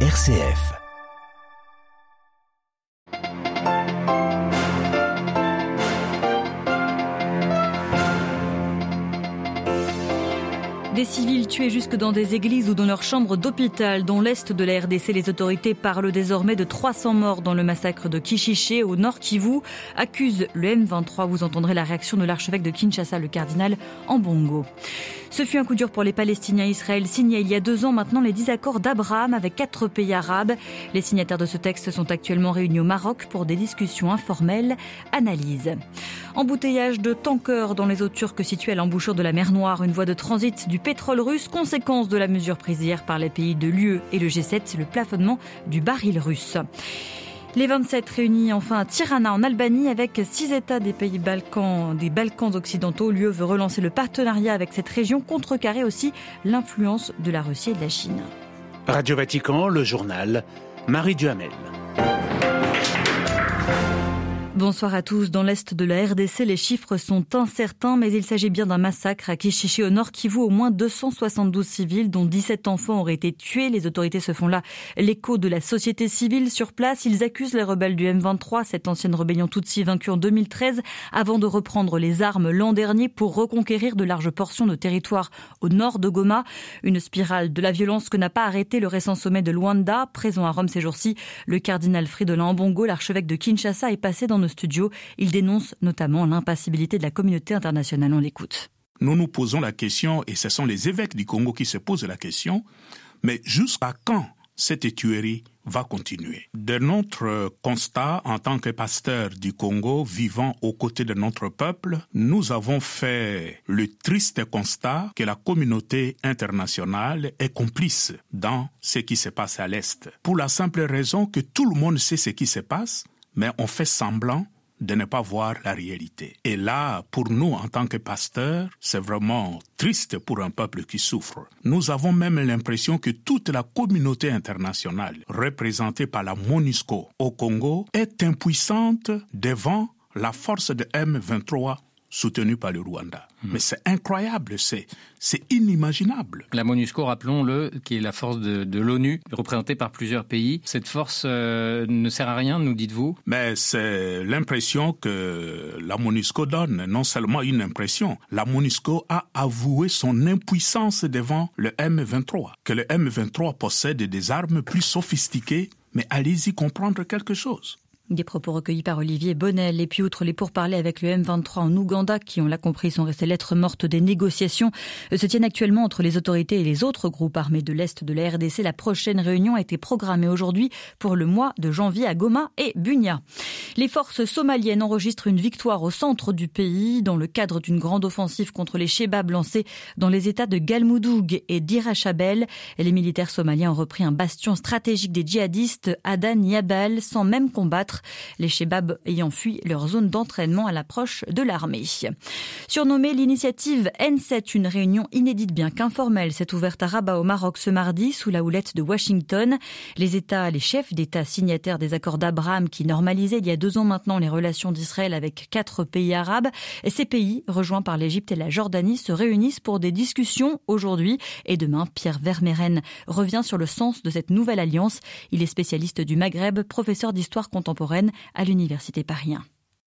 RCF. Civils tués jusque dans des églises ou dans leurs chambres d'hôpital. Dans l'est de la RDC, les autorités parlent désormais de 300 morts dans le massacre de Kishiché au nord Kivu. Accuse le M23. Vous entendrez la réaction de l'archevêque de Kinshasa, le cardinal Ambongo. Ce fut un coup dur pour les Palestiniens. Israël signait il y a deux ans maintenant les 10 accords d'Abraham avec quatre pays arabes. Les signataires de ce texte sont actuellement réunis au Maroc pour des discussions informelles. Analyse. Embouteillage de tankers dans les eaux turques situées à l'embouchure de la mer Noire, une voie de transit du pétrole russe, conséquence de la mesure prise hier par les pays de l'UE et le G7, le plafonnement du baril russe. Les 27 réunis enfin à Tirana en Albanie avec six États des pays Balkans, des Balkans occidentaux. L'UE veut relancer le partenariat avec cette région, contrecarrer aussi l'influence de la Russie et de la Chine. Radio Vatican, le journal, Marie Duhamel. Bonsoir à tous. Dans l'est de la RDC, les chiffres sont incertains, mais il s'agit bien d'un massacre à Kishishi au nord qui vaut au moins 272 civils, dont 17 enfants auraient été tués. Les autorités se font là l'écho de la société civile sur place. Ils accusent les rebelles du M23, cette ancienne rébellion Tutsi vaincue en 2013, avant de reprendre les armes l'an dernier pour reconquérir de larges portions de territoire au nord de Goma. Une spirale de la violence que n'a pas arrêté le récent sommet de Luanda, présent à Rome ces jours-ci. Le cardinal Fridolin Ambongo, l'archevêque de Kinshasa, est passé dans studio. Il dénonce notamment l'impassibilité de la communauté internationale. On l'écoute. Nous nous posons la question, et ce sont les évêques du Congo qui se posent la question, mais jusqu'à quand cette tuerie va continuer? De notre constat en tant que pasteur du Congo vivant aux côtés de notre peuple, nous avons fait le triste constat que la communauté internationale est complice dans ce qui se passe à l'Est. Pour la simple raison que tout le monde sait ce qui se passe, mais on fait semblant de ne pas voir la réalité. Et là, pour nous, en tant que pasteurs, c'est vraiment triste pour un peuple qui souffre. Nous avons même l'impression que toute la communauté internationale, représentée par la MONUSCO au Congo, est impuissante devant la force de M23 soutenu par le Rwanda. Mmh. Mais c'est incroyable, c'est c'est inimaginable. La MONUSCO, rappelons-le, qui est la force de, de l'ONU, représentée par plusieurs pays. Cette force euh, ne sert à rien, nous dites-vous? Mais c'est l'impression que la MONUSCO donne, non seulement une impression. La MONUSCO a avoué son impuissance devant le M23, que le M23 possède des armes plus sophistiquées. Mais allez-y comprendre quelque chose. Des propos recueillis par Olivier Bonnel. Et puis, outre les pourparlers avec le M23 en Ouganda, qui, on l'a compris, sont restés lettres mortes des négociations, euh, se tiennent actuellement entre les autorités et les autres groupes armés de l'Est de la RDC. La prochaine réunion a été programmée aujourd'hui pour le mois de janvier à Goma et Bunia. Les forces somaliennes enregistrent une victoire au centre du pays dans le cadre d'une grande offensive contre les Shebabs lancée dans les États de Galmoudoug et d'Irachabel. Les militaires somaliens ont repris un bastion stratégique des djihadistes, Adan Yabal, sans même combattre les Shebabs ayant fui leur zone d'entraînement à l'approche de l'armée. Surnommée l'initiative N7, une réunion inédite bien qu'informelle s'est ouverte à Rabat au Maroc ce mardi sous la houlette de Washington. Les États, les chefs d'État signataires des accords d'Abraham qui normalisaient il y a deux ans maintenant les relations d'Israël avec quatre pays arabes. Et ces pays, rejoints par l'Égypte et la Jordanie, se réunissent pour des discussions aujourd'hui et demain. Pierre Vermeren revient sur le sens de cette nouvelle alliance. Il est spécialiste du Maghreb, professeur d'histoire contemporaine à l'Université Paris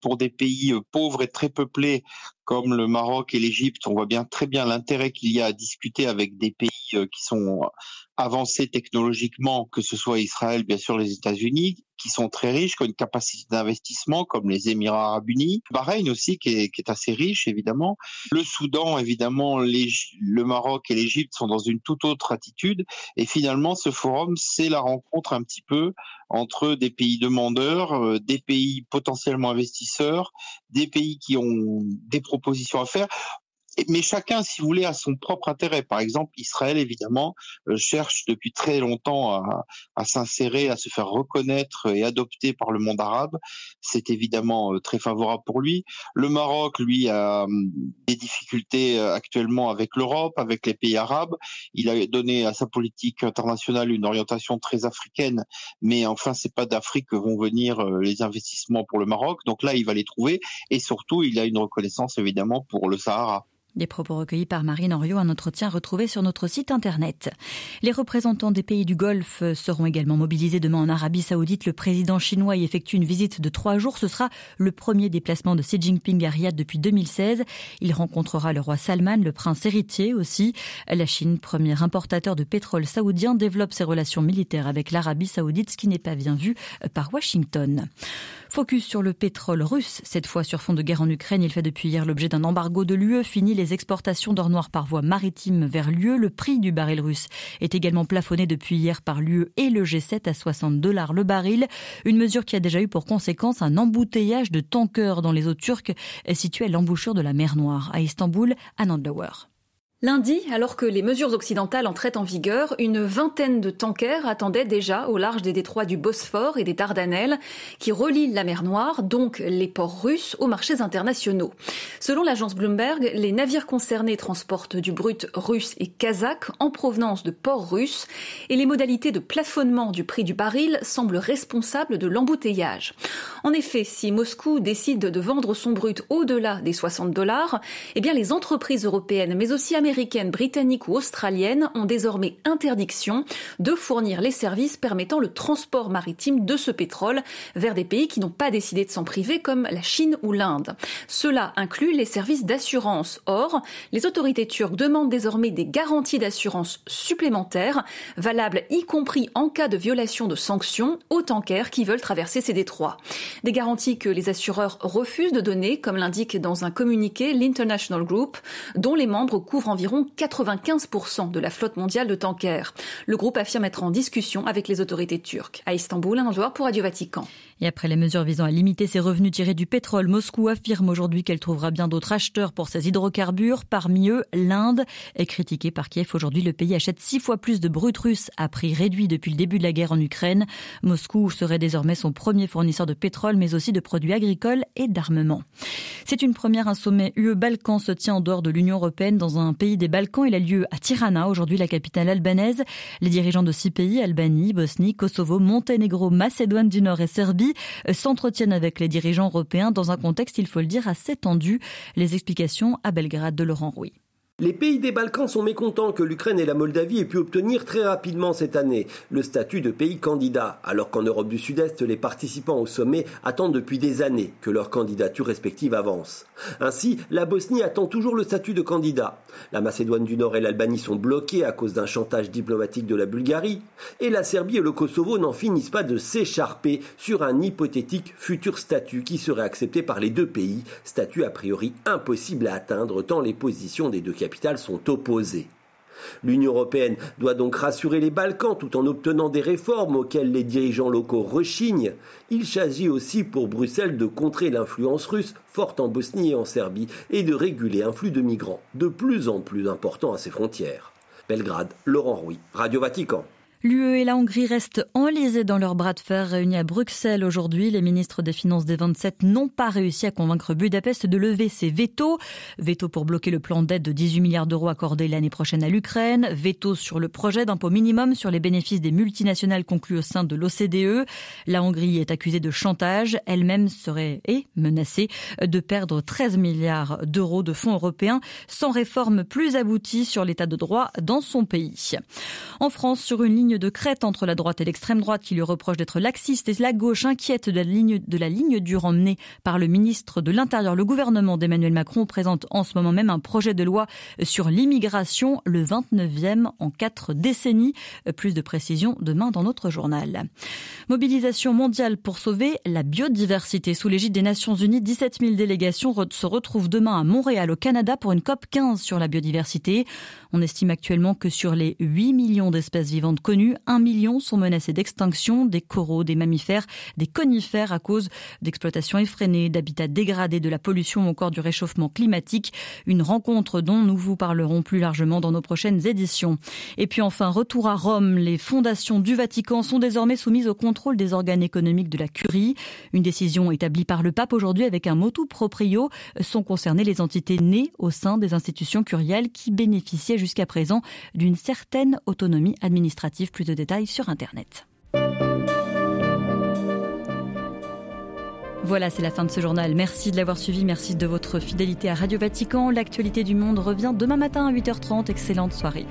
pour des pays euh, pauvres et très peuplés comme le Maroc et l'Égypte, on voit bien très bien l'intérêt qu'il y a à discuter avec des pays euh, qui sont avancés technologiquement, que ce soit Israël, bien sûr les États-Unis, qui sont très riches, qui ont une capacité d'investissement, comme les Émirats arabes unis. Bahreïn aussi, qui est, assez riche, évidemment. Le Soudan, évidemment, le Maroc et l'Égypte sont dans une toute autre attitude. Et finalement, ce forum, c'est la rencontre un petit peu entre des pays demandeurs, euh, des pays potentiellement investisseurs, des pays qui ont des propositions à faire mais chacun, si vous voulez, a son propre intérêt. Par exemple, Israël, évidemment, euh, cherche depuis très longtemps à, s'insérer, à se faire reconnaître et adopter par le monde arabe. C'est évidemment euh, très favorable pour lui. Le Maroc, lui, a hum, des difficultés euh, actuellement avec l'Europe, avec les pays arabes. Il a donné à sa politique internationale une orientation très africaine, mais enfin, c'est pas d'Afrique que vont venir les investissements pour le Maroc. Donc là, il va les trouver. Et surtout, il a une reconnaissance, évidemment, pour le Sahara. Des propos recueillis par Marine Henriot, un entretien retrouvé sur notre site internet. Les représentants des pays du Golfe seront également mobilisés demain en Arabie Saoudite. Le président chinois y effectue une visite de trois jours. Ce sera le premier déplacement de Xi Jinping à Riyad depuis 2016. Il rencontrera le roi Salman, le prince héritier aussi. La Chine, premier importateur de pétrole saoudien, développe ses relations militaires avec l'Arabie Saoudite, ce qui n'est pas bien vu par Washington. Focus sur le pétrole russe, cette fois sur fond de guerre en Ukraine. Il fait depuis hier l'objet d'un embargo de l'UE. Fini les exportations d'or noir par voie maritime vers l'UE. Le prix du baril russe est également plafonné depuis hier par l'UE et le G7 à 60 dollars le baril. Une mesure qui a déjà eu pour conséquence un embouteillage de tankers dans les eaux turques situées à l'embouchure de la mer Noire. À Istanbul, à Nandlower. Lundi, alors que les mesures occidentales entraient en vigueur, une vingtaine de tankers attendaient déjà au large des détroits du Bosphore et des Dardanelles, qui relient la mer Noire, donc les ports russes, aux marchés internationaux. Selon l'agence Bloomberg, les navires concernés transportent du brut russe et kazakh en provenance de ports russes, et les modalités de plafonnement du prix du baril semblent responsables de l'embouteillage. En effet, si Moscou décide de vendre son brut au-delà des 60 dollars, eh bien les entreprises européennes, mais aussi américaines, américaines, britanniques ou australiennes ont désormais interdiction de fournir les services permettant le transport maritime de ce pétrole vers des pays qui n'ont pas décidé de s'en priver comme la Chine ou l'Inde. Cela inclut les services d'assurance. Or, les autorités turques demandent désormais des garanties d'assurance supplémentaires, valables y compris en cas de violation de sanctions aux tankers qui veulent traverser ces détroits. Des garanties que les assureurs refusent de donner, comme l'indique dans un communiqué l'International Group, dont les membres couvrent environ 95% de la flotte mondiale de tankers. Le groupe affirme être en discussion avec les autorités turques. À Istanbul, un joueur pour Radio Vatican. Et après les mesures visant à limiter ses revenus tirés du pétrole, Moscou affirme aujourd'hui qu'elle trouvera bien d'autres acheteurs pour ses hydrocarbures, parmi eux l'Inde. Est critiquée par Kiev aujourd'hui, le pays achète six fois plus de brut russe à prix réduit depuis le début de la guerre en Ukraine. Moscou serait désormais son premier fournisseur de pétrole, mais aussi de produits agricoles et d'armement. C'est une première, un sommet UE-Balkan se tient en dehors de l'Union européenne dans un pays des Balkans. Il a lieu à Tirana, aujourd'hui la capitale albanaise. Les dirigeants de six pays, Albanie, Bosnie, Kosovo, Monténégro, Macédoine du Nord et Serbie, euh, s'entretiennent avec les dirigeants européens dans un contexte, il faut le dire, assez tendu. Les explications à Belgrade de Laurent Rouy. Les pays des Balkans sont mécontents que l'Ukraine et la Moldavie aient pu obtenir très rapidement cette année le statut de pays candidat, alors qu'en Europe du Sud-Est, les participants au sommet attendent depuis des années que leur candidature respective avance. Ainsi, la Bosnie attend toujours le statut de candidat. La Macédoine du Nord et l'Albanie sont bloqués à cause d'un chantage diplomatique de la Bulgarie, et la Serbie et le Kosovo n'en finissent pas de s'écharper sur un hypothétique futur statut qui serait accepté par les deux pays, statut a priori impossible à atteindre tant les positions des deux capitales sont opposées. L'Union européenne doit donc rassurer les Balkans tout en obtenant des réformes auxquelles les dirigeants locaux rechignent. Il s'agit aussi pour Bruxelles de contrer l'influence russe forte en Bosnie et en Serbie et de réguler un flux de migrants de plus en plus important à ses frontières. Belgrade, Laurent Rouy, Radio Vatican. L'UE et la Hongrie restent enlisés dans leur bras de fer réunis à Bruxelles aujourd'hui. Les ministres des Finances des 27 n'ont pas réussi à convaincre Budapest de lever ses veto. Veto pour bloquer le plan d'aide de 18 milliards d'euros accordé l'année prochaine à l'Ukraine. Veto sur le projet d'impôt minimum sur les bénéfices des multinationales conclus au sein de l'OCDE. La Hongrie est accusée de chantage. Elle-même serait menacée de perdre 13 milliards d'euros de fonds européens sans réforme plus aboutie sur l'état de droit dans son pays. En France, sur une ligne de crête entre la droite et l'extrême droite qui lui reproche d'être laxiste et la gauche inquiète de la ligne, de la ligne dure emmenée par le ministre de l'Intérieur. Le gouvernement d'Emmanuel Macron présente en ce moment même un projet de loi sur l'immigration, le 29e en quatre décennies. Plus de précisions demain dans notre journal. Mobilisation mondiale pour sauver la biodiversité. Sous l'égide des Nations Unies, 17 000 délégations se retrouvent demain à Montréal au Canada pour une COP 15 sur la biodiversité. On estime actuellement que sur les 8 millions d'espèces vivantes connues, 1 million sont menacés d'extinction, des coraux, des mammifères, des conifères à cause d'exploitation effrénée, d'habitats dégradés, de la pollution ou encore du réchauffement climatique. Une rencontre dont nous vous parlerons plus largement dans nos prochaines éditions. Et puis enfin, retour à Rome. Les fondations du Vatican sont désormais soumises au contrôle des organes économiques de la Curie. Une décision établie par le pape aujourd'hui avec un motu proprio. Sont concernées les entités nées au sein des institutions curiales qui bénéficiaient jusqu'à présent d'une certaine autonomie administrative plus de détails sur Internet. Voilà, c'est la fin de ce journal. Merci de l'avoir suivi, merci de votre fidélité à Radio Vatican. L'actualité du monde revient demain matin à 8h30. Excellente soirée.